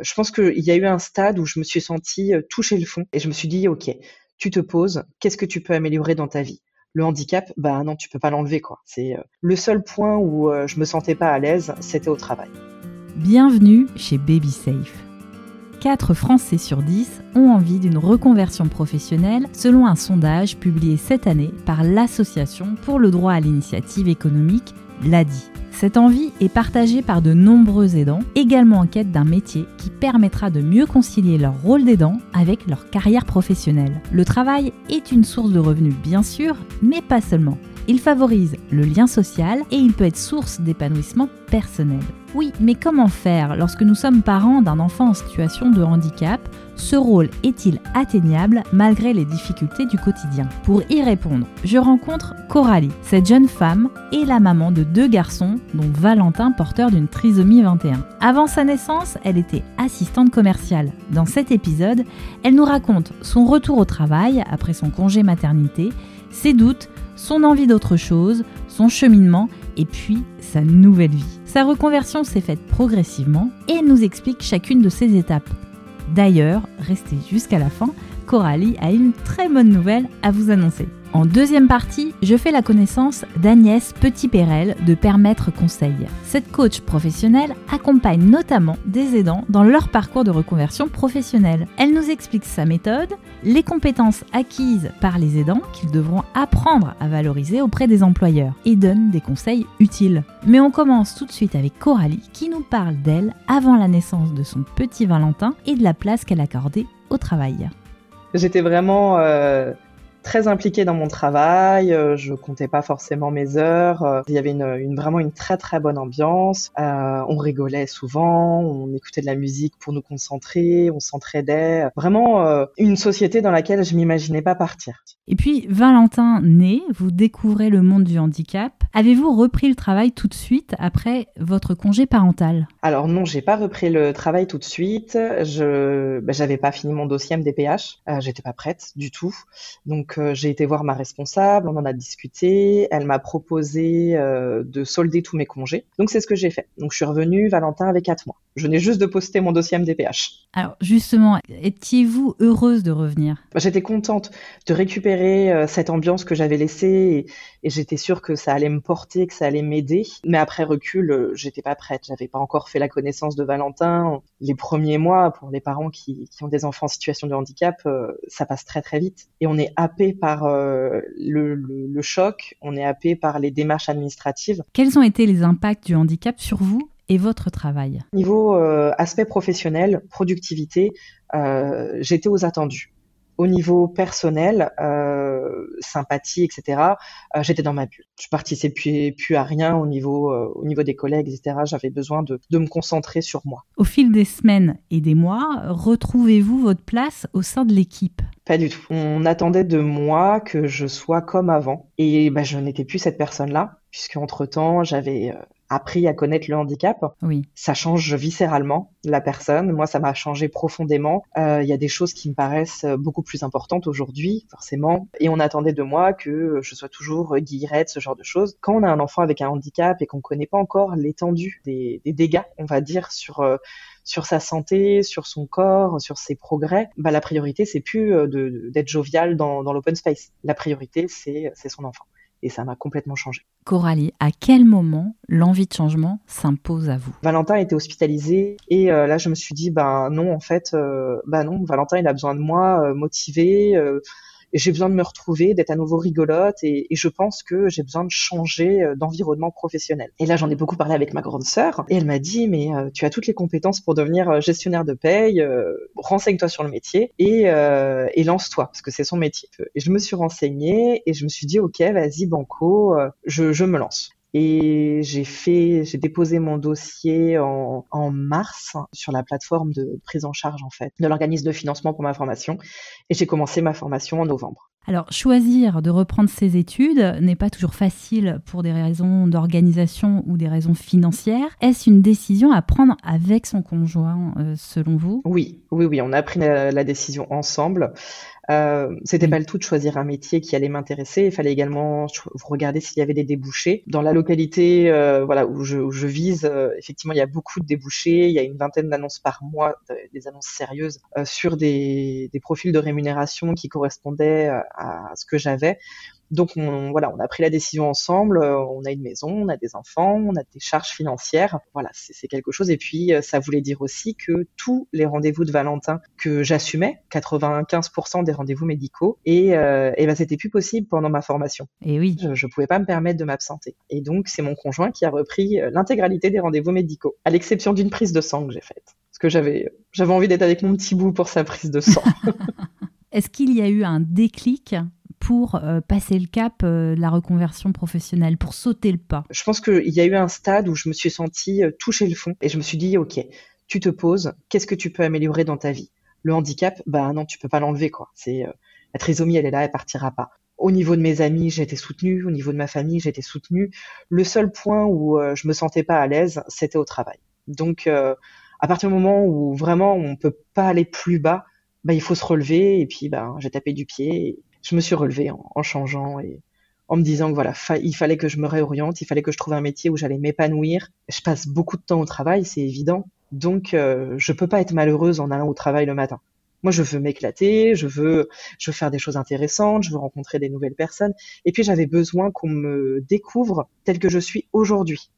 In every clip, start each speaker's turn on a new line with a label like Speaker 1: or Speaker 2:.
Speaker 1: Je pense qu'il y a eu un stade où je me suis sentie toucher le fond et je me suis dit, OK, tu te poses, qu'est-ce que tu peux améliorer dans ta vie? Le handicap, bah non, tu peux pas l'enlever quoi. C'est le seul point où je me sentais pas à l'aise, c'était au travail.
Speaker 2: Bienvenue chez Baby Safe. 4 Français sur 10 ont envie d'une reconversion professionnelle selon un sondage publié cette année par l'Association pour le droit à l'initiative économique, l'ADI. Cette envie est partagée par de nombreux aidants, également en quête d'un métier qui permettra de mieux concilier leur rôle d'aidant avec leur carrière professionnelle. Le travail est une source de revenus bien sûr, mais pas seulement. Il favorise le lien social et il peut être source d'épanouissement personnel. Oui, mais comment faire lorsque nous sommes parents d'un enfant en situation de handicap? Ce rôle est-il atteignable malgré les difficultés du quotidien? Pour y répondre, je rencontre Coralie. Cette jeune femme est la maman de deux garçons, dont Valentin porteur d'une trisomie 21. Avant sa naissance, elle était assistante commerciale. Dans cet épisode, elle nous raconte son retour au travail après son congé maternité, ses doutes, son envie d'autre chose, son cheminement et puis sa nouvelle vie. Sa reconversion s'est faite progressivement et nous explique chacune de ses étapes. D'ailleurs, restez jusqu'à la fin, Coralie a une très bonne nouvelle à vous annoncer. En deuxième partie, je fais la connaissance d'Agnès Petit-Pérel de Permettre Conseil. Cette coach professionnelle accompagne notamment des aidants dans leur parcours de reconversion professionnelle. Elle nous explique sa méthode, les compétences acquises par les aidants qu'ils devront apprendre à valoriser auprès des employeurs et donne des conseils utiles. Mais on commence tout de suite avec Coralie qui nous parle d'elle avant la naissance de son petit Valentin et de la place qu'elle accordait au travail.
Speaker 1: J'étais vraiment euh, très impliquée dans mon travail. Euh, je comptais pas forcément mes heures. Euh, il y avait une, une vraiment une très très bonne ambiance. Euh, on rigolait souvent, on écoutait de la musique pour nous concentrer, on s'entraidait. Vraiment euh, une société dans laquelle je m'imaginais pas partir.
Speaker 2: Et puis Valentin né, vous découvrez le monde du handicap. Avez-vous repris le travail tout de suite après votre congé parental?
Speaker 1: Alors non, j'ai pas repris le travail tout de suite. Je ben, j'avais pas fini mon dossier MDPH. Euh, J'étais pas prête du tout. Donc j'ai été voir ma responsable, on en a discuté, elle m'a proposé euh, de solder tous mes congés. Donc c'est ce que j'ai fait. Donc je suis revenue, Valentin avait 4 mois. Je venais juste de poster mon dossier MDPH.
Speaker 2: Alors justement, étiez-vous heureuse de revenir?
Speaker 1: J'étais contente de récupérer euh, cette ambiance que j'avais laissée et, j'étais sûre que ça allait me porter, que ça allait m'aider. Mais après recul, euh, j'étais pas prête. J'avais pas encore fait la connaissance de Valentin. Les premiers mois, pour les parents qui, qui ont des enfants en situation de handicap, ça passe très très vite. Et on est happé par euh, le, le, choc, on est happé par les démarches administratives.
Speaker 2: Quels ont été les impacts du handicap sur vous et votre travail?
Speaker 1: Niveau euh, aspect professionnel, productivité, euh, j'étais aux attendus au niveau personnel, euh, sympathie, etc., euh, j'étais dans ma bulle. Je participais plus à rien au niveau, euh, au niveau des collègues, etc. J'avais besoin de, de me concentrer sur moi.
Speaker 2: Au fil des semaines et des mois, retrouvez-vous votre place au sein de l'équipe?
Speaker 1: Pas du tout. On attendait de moi que je sois comme avant. Et bah, je n'étais plus cette personne-là, puisque entre-temps, j'avais appris à connaître le handicap.
Speaker 2: Oui.
Speaker 1: Ça change viscéralement la personne. Moi, ça m'a changé profondément. Euh, il y a des choses qui me paraissent beaucoup plus importantes aujourd'hui, forcément. Et on attendait de moi que je sois toujours guillerette, ce genre de choses. Quand on a un enfant avec un handicap et qu'on connaît pas encore l'étendue des, des, dégâts, on va dire, sur euh, sur sa santé, sur son corps, sur ses progrès, bah la priorité c'est plus euh, d'être jovial dans, dans l'open space. La priorité c'est son enfant et ça m'a complètement changé.
Speaker 2: Coralie, à quel moment l'envie de changement s'impose à vous?
Speaker 1: Valentin était hospitalisé et euh, là je me suis dit ben non en fait euh, ben non Valentin il a besoin de moi euh, motivé j'ai besoin de me retrouver, d'être à nouveau rigolote et, et je pense que j'ai besoin de changer euh, d'environnement professionnel. Et là, j'en ai beaucoup parlé avec ma grande sœur et elle m'a dit mais euh, tu as toutes les compétences pour devenir euh, gestionnaire de paye, renseigne-toi sur le métier et, et lance-toi parce que c'est son métier. Et je me suis renseignée et je me suis dit ok, vas-y banco, je, je me lance. Et j'ai fait, j'ai déposé mon dossier en, mars sur la plateforme de prise en charge en fait de l'organisme de financement pour ma formation. Et j'ai commencé ma formation en novembre.
Speaker 2: Alors, choisir de reprendre ses études n'est pas toujours facile pour des raisons d'organisation ou des raisons financières. Est-ce une décision à prendre avec son conjoint, euh, selon vous?
Speaker 1: Oui, oui, oui, on a pris la décision ensemble. Euh, c'était pas le tout de choisir un métier qui allait m'intéresser. Il fallait également regarder s'il y avait des débouchés. Dans la localité, euh, voilà, où je, où je vise, euh, effectivement, il y a beaucoup de débouchés. Il y a une vingtaine d'annonces par mois, des annonces sérieuses sur des, des, profils de rémunération qui correspondaient à ce que j'avais. Donc on, voilà, on a pris la décision ensemble. Euh, on a une maison, on a des enfants, on a des charges financières. Voilà, c'est quelque chose. Et puis euh, ça voulait dire aussi que tous les rendez-vous de Valentin que j'assumais, 95% des rendez-vous médicaux, et, euh, et ben c'était plus possible pendant ma formation.
Speaker 2: Et oui,
Speaker 1: je, je pouvais pas me permettre de m'absenter. Et donc c'est mon conjoint qui a repris euh, l'intégralité des rendez-vous médicaux, à l'exception d'une prise de sang que j'ai faite, parce que j'avais j'avais envie d'être avec mon petit bout pour sa prise de sang.
Speaker 2: Est-ce qu'il y a eu un déclic pour euh, passer le cap euh, la reconversion professionnelle, pour sauter le pas?
Speaker 1: Je pense qu'il y a eu un stade où je me suis sentie euh, toucher le fond et je me suis dit, OK, tu te poses, qu'est-ce que tu peux améliorer dans ta vie? Le handicap, bah non, tu peux pas l'enlever, quoi. C'est la trisomie, elle est là, elle partira pas. Au niveau de mes amis, j'ai été soutenue. Au niveau de ma famille, j'ai été soutenue. Le seul point où je me sentais pas à l'aise, c'était au travail. Donc, à partir du moment où vraiment on peut pas aller plus bas, bah, il faut se relever. Et puis, bah, j'ai tapé du pied je me suis relevée en, changeant et en me disant que voilà, il fallait que je me réoriente, il fallait que je trouve un métier où j'allais m'épanouir. Je passe beaucoup de temps au travail, c'est évident. Donc, euh, je peux pas être malheureuse en allant au travail le matin. Moi, je veux m'éclater, je veux, je veux faire des choses intéressantes, je veux rencontrer des nouvelles personnes. Et puis, j'avais besoin qu'on me découvre tel que je suis aujourd'hui.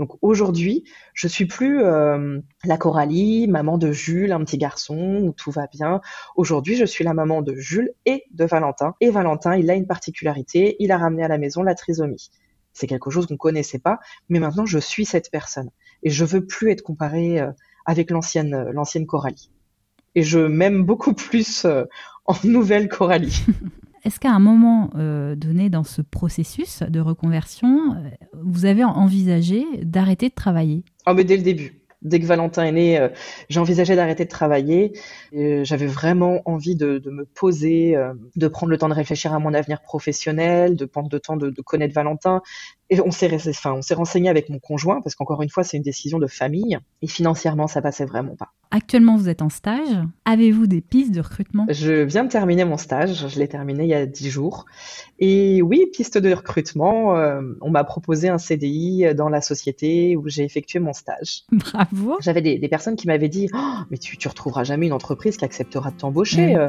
Speaker 1: Donc aujourd'hui, je suis plus euh, la Coralie, maman de Jules, un petit garçon où tout va bien. Aujourd'hui, je suis la maman de Jules et de Valentin. Et Valentin, il a une particularité, il a ramené à la maison la trisomie. C'est quelque chose qu'on connaissait pas, mais maintenant je suis cette personne et je veux plus être comparée euh, avec l'ancienne euh, l'ancienne Coralie. Et je m'aime beaucoup plus en nouvelle Coralie.
Speaker 2: Est-ce qu'à un moment euh, donné dans ce processus de reconversion, euh, vous avez envisagé d'arrêter de travailler?
Speaker 1: Ah, mais dès le début. Dès que Valentin est né, euh, j'ai envisagé d'arrêter de travailler. J'avais vraiment envie de, me poser, de prendre le temps de réfléchir à mon avenir professionnel, de prendre le temps de connaître Valentin, et on s'est, enfin, on s'est renseigné avec mon conjoint parce qu'encore une fois, c'est une décision de famille et financièrement, ça passait vraiment pas.
Speaker 2: Actuellement, vous êtes en stage. Avez-vous des pistes de recrutement?
Speaker 1: Je viens de terminer mon stage. Je l'ai terminé il y a dix jours. Et oui, piste de recrutement. Euh, on m'a proposé un CDI dans la société où j'ai effectué mon stage.
Speaker 2: Bravo.
Speaker 1: J'avais des, des personnes qui m'avaient dit oh, mais tu, tu retrouveras jamais une entreprise qui acceptera de t'embaucher. Euh.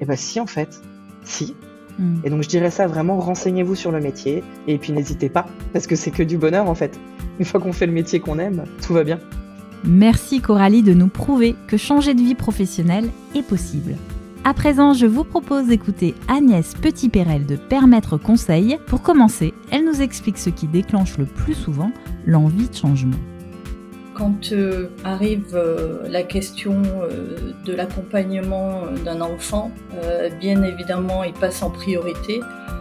Speaker 1: Et ben si en fait, si. Mm. Et donc je dirais ça vraiment, renseignez-vous sur le métier et puis n'hésitez pas, parce que c'est que du bonheur en fait. Une fois qu'on fait le métier qu'on aime, tout va bien.
Speaker 2: Merci Coralie de nous prouver que changer de vie professionnelle est possible. À présent, je vous propose d'écouter Agnès Petit-Pérel de Permettre Conseil. Pour commencer, elle nous explique ce qui déclenche le plus souvent l'envie de changement.
Speaker 3: Quand euh, arrive euh, la question euh, de l'accompagnement d'un enfant, bien évidemment, il passe en priorité.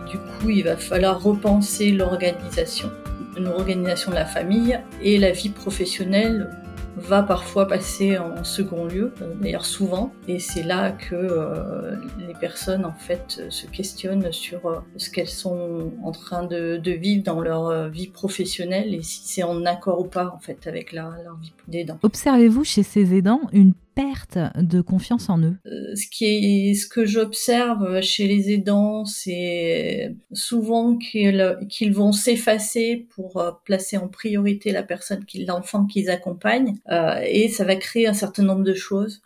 Speaker 3: Du coup, il va falloir repenser l'organisation, l'organisation de la famille et la vie professionnelle va parfois passer en second lieu, euh, d'ailleurs souvent, et c'est là que euh, les personnes en fait se questionnent sur euh, ce qu'elles sont en train de, vivre dans leur vie professionnelle et si c'est en accord ou pas en fait avec la, leur vie d'aidant.
Speaker 2: Observez-vous chez ces aidants une perte de confiance en eux
Speaker 3: Ce qui est, ce que j'observe chez les aidants, c'est souvent qu'ils vont s'effacer pour placer en priorité la personne, l'enfant qu'ils accompagnent, euh, et ça va créer un certain nombre de choses.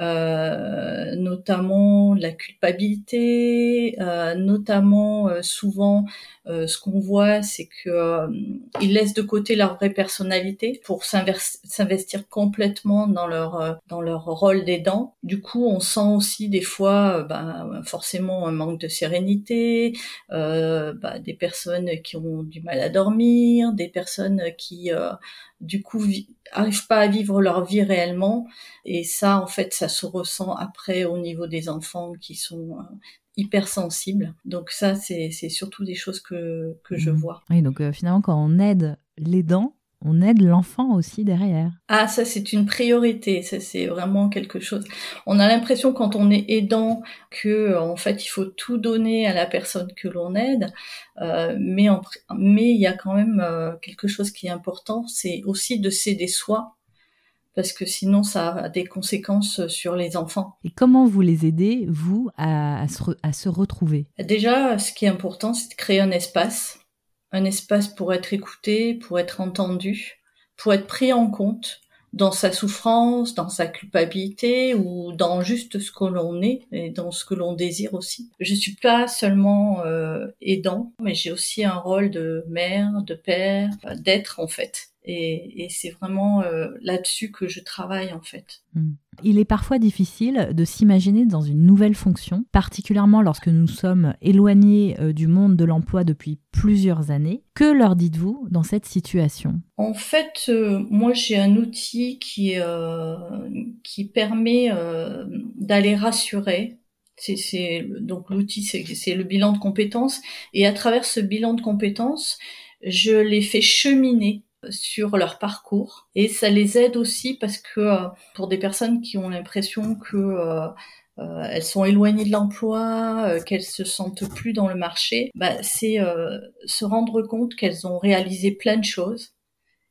Speaker 3: Euh, notamment la culpabilité, euh, notamment euh, souvent euh, ce qu'on voit, c'est que euh, ils laissent de côté leur vraie personnalité pour s'investir complètement dans leur dans leur rôle d'aidant. Du coup, on sent aussi des fois, ben, forcément un manque de sérénité, ben, des personnes qui ont du mal à dormir, des personnes qui du coup arrivent pas à vivre leur vie réellement. Et ça en fait ça se ressent après au niveau des enfants qui sont euh, hypersensibles. Donc ça c'est surtout des choses que, que je mmh. vois.
Speaker 2: Oui donc euh, finalement quand on aide les dents on aide l'enfant aussi derrière.
Speaker 3: Ah, ça c'est une priorité, ça c'est vraiment quelque chose. On a l'impression quand on est aidant que en fait il faut tout donner à la personne que l'on aide, euh, mais mais il y a quand même euh, quelque chose qui est important, c'est aussi de s'aider soi parce que sinon ça a des conséquences sur les enfants.
Speaker 2: Et comment vous les aidez, vous, à, se, retrouver?
Speaker 3: Déjà, ce qui est important, c'est de créer un espace, un espace pour être écouté, pour être entendu, pour être pris en compte dans sa souffrance, dans sa culpabilité ou dans juste ce que l'on est et dans ce que l'on désire aussi. Je suis pas seulement euh, aidant, mais j'ai aussi un rôle de mère, de père, d'être en fait. Et, c'est vraiment euh, là-dessus que je travaille en fait.
Speaker 2: Hmm. Il est parfois difficile de s'imaginer dans une nouvelle fonction, particulièrement lorsque nous sommes éloignés euh, du monde de l'emploi depuis plusieurs années. Que leur dites-vous dans cette situation?
Speaker 3: En fait, euh, moi j'ai un outil qui, qui permet d'aller rassurer c'est donc l'outil c'est le bilan de compétences et à travers ce bilan de compétences je les fais cheminer sur leur parcours. Et ça les aide aussi parce que euh, pour des personnes qui ont l'impression que euh, euh, elles sont éloignées de l'emploi, qu'elles se sentent plus dans le marché, bah, c'est se rendre compte qu'elles ont réalisé plein de choses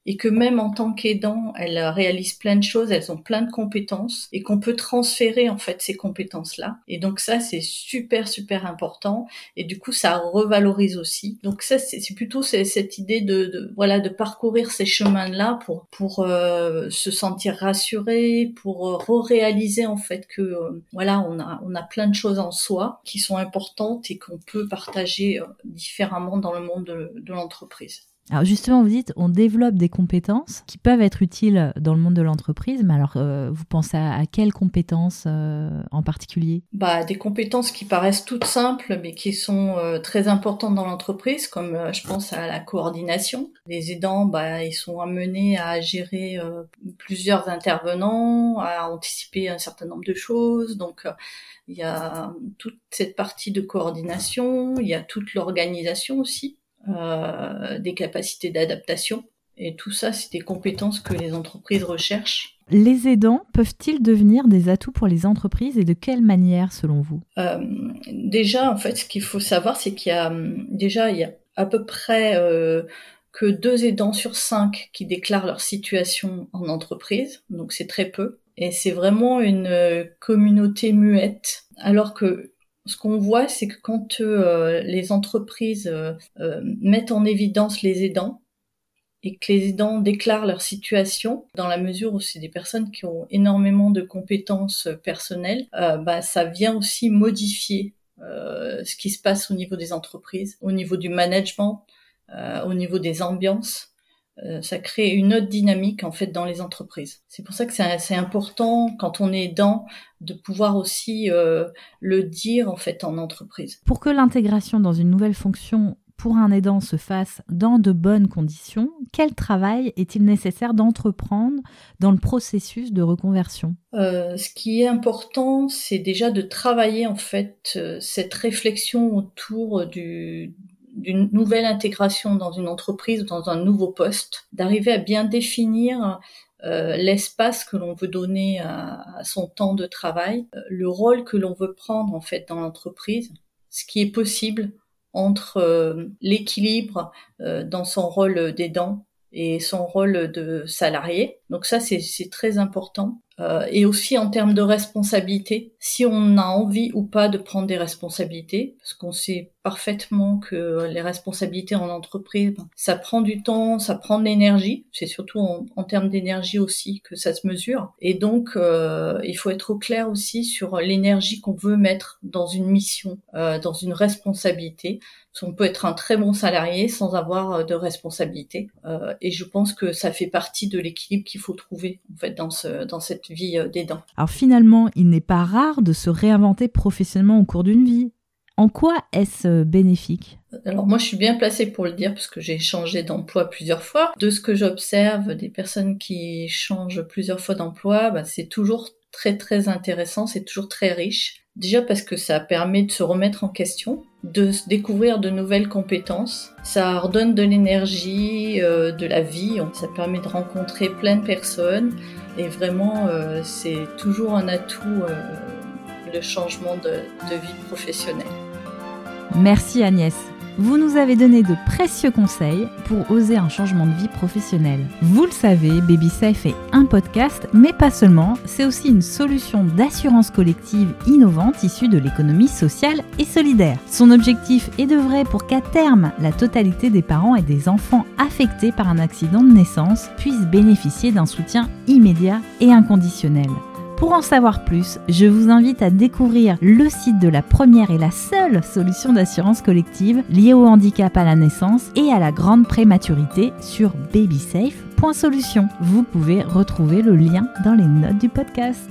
Speaker 3: et que même en tant qu'aidant, elles réalisent plein de choses, elles ont plein de compétences et qu'on peut transférer en fait ces compétences-là. Et donc ça, c'est super super important et du coup, ça revalorise aussi. Donc ça, c'est plutôt cette idée de, de, voilà de parcourir ces chemins-là pour pour euh, se sentir rassuré, pour euh, réaliser en fait que euh, voilà, on a on a plein de choses en soi qui sont importantes et qu'on peut partager différemment dans le monde de l'entreprise.
Speaker 2: Alors justement, vous dites, on développe des compétences qui peuvent être utiles dans le monde de l'entreprise, mais alors euh, vous pensez à, quelles compétences euh, en particulier?
Speaker 3: Bah des compétences qui paraissent toutes simples, mais qui sont euh, très importantes dans l'entreprise, comme je pense à la coordination. Les aidants, bah ils sont amenés à gérer plusieurs intervenants, à anticiper un certain nombre de choses, donc il y a toute cette partie de coordination, il y a toute l'organisation aussi euh, des capacités d'adaptation. Et tout ça, c'est des compétences que les entreprises recherchent.
Speaker 2: Les aidants peuvent-ils devenir des atouts pour les entreprises et de quelle manière selon vous?
Speaker 3: Euh, Déjà, en fait, ce qu'il faut savoir, c'est qu'il y a déjà il y a à peu près euh, que deux aidants sur cinq qui déclarent leur situation en entreprise, donc c'est très peu. Et c'est vraiment une communauté muette, alors que ce qu'on voit, c'est que quand euh, les entreprises euh, euh, mettent en évidence les aidants et que les aidants déclarent leur situation, dans la mesure où c'est des personnes qui ont énormément de compétences personnelles, bah, ça vient aussi modifier ce qui se passe au niveau des entreprises, au niveau du management, au niveau des ambiances. Euh, ça crée une autre dynamique en fait dans les entreprises. C'est pour ça que c'est important quand on est dans de pouvoir aussi euh, le dire en fait en entreprise.
Speaker 2: Pour que l'intégration dans une nouvelle fonction pour un aidant se fasse dans de bonnes conditions, quel travail est-il nécessaire d'entreprendre dans le processus de reconversion?
Speaker 3: Euh, Ce qui est important, c'est déjà de travailler en fait cette réflexion autour du, d'une nouvelle intégration dans une entreprise ou dans un nouveau poste, d'arriver à bien définir euh, l'espace que l'on veut donner à, son temps de travail, euh, le rôle que l'on veut prendre en fait dans l'entreprise, ce qui est possible entre euh, l'équilibre dans son rôle d'aidant et son rôle de salarié. Donc ça, c'est très important. Euh, et aussi en termes de responsabilité, si on a envie ou pas de prendre des responsabilités, parce qu'on sait parfaitement que les responsabilités en entreprise, ça prend du temps, ça prend de l'énergie, c'est surtout en, termes d'énergie aussi que ça se mesure. Et donc, euh, il faut être au clair aussi sur l'énergie qu'on veut mettre dans une mission, euh, dans une responsabilité. On peut être un très bon salarié sans avoir de responsabilité. et je pense que ça fait partie de l'équilibre qu'il faut trouver en fait dans, ce, dans cette vie euh, des dents.
Speaker 2: Alors finalement, il n'est pas rare de se réinventer professionnellement au cours d'une vie. En quoi est-ce euh, bénéfique?
Speaker 3: Alors moi je suis bien placée pour le dire parce que j'ai changé d'emploi plusieurs fois. De ce que j'observe des personnes qui changent plusieurs fois d'emploi, bah, c'est toujours très très intéressant, c'est toujours très riche. Déjà parce que ça permet de se remettre en question, de découvrir de nouvelles compétences. Ça redonne de l'énergie, euh, de la vie. Ça permet de rencontrer plein de personnes. Et vraiment, euh, c'est toujours un atout, euh, le changement de, de vie professionnelle.
Speaker 2: Merci Agnès. Vous nous avez donné de précieux conseils pour oser un changement de vie professionnelle. Vous le savez, BabySafe est un podcast, mais pas seulement, c'est aussi une solution d'assurance collective innovante issue de l'économie sociale et solidaire. Son objectif est de vrai pour qu'à terme, la totalité des parents et des enfants affectés par un accident de naissance puissent bénéficier d'un soutien immédiat et inconditionnel. Pour en savoir plus, je vous invite à découvrir le site de la première et la seule solution d'assurance collective liée au handicap à la naissance et à la grande prématurité sur babysafe.solution. Vous pouvez retrouver le lien dans les notes du podcast.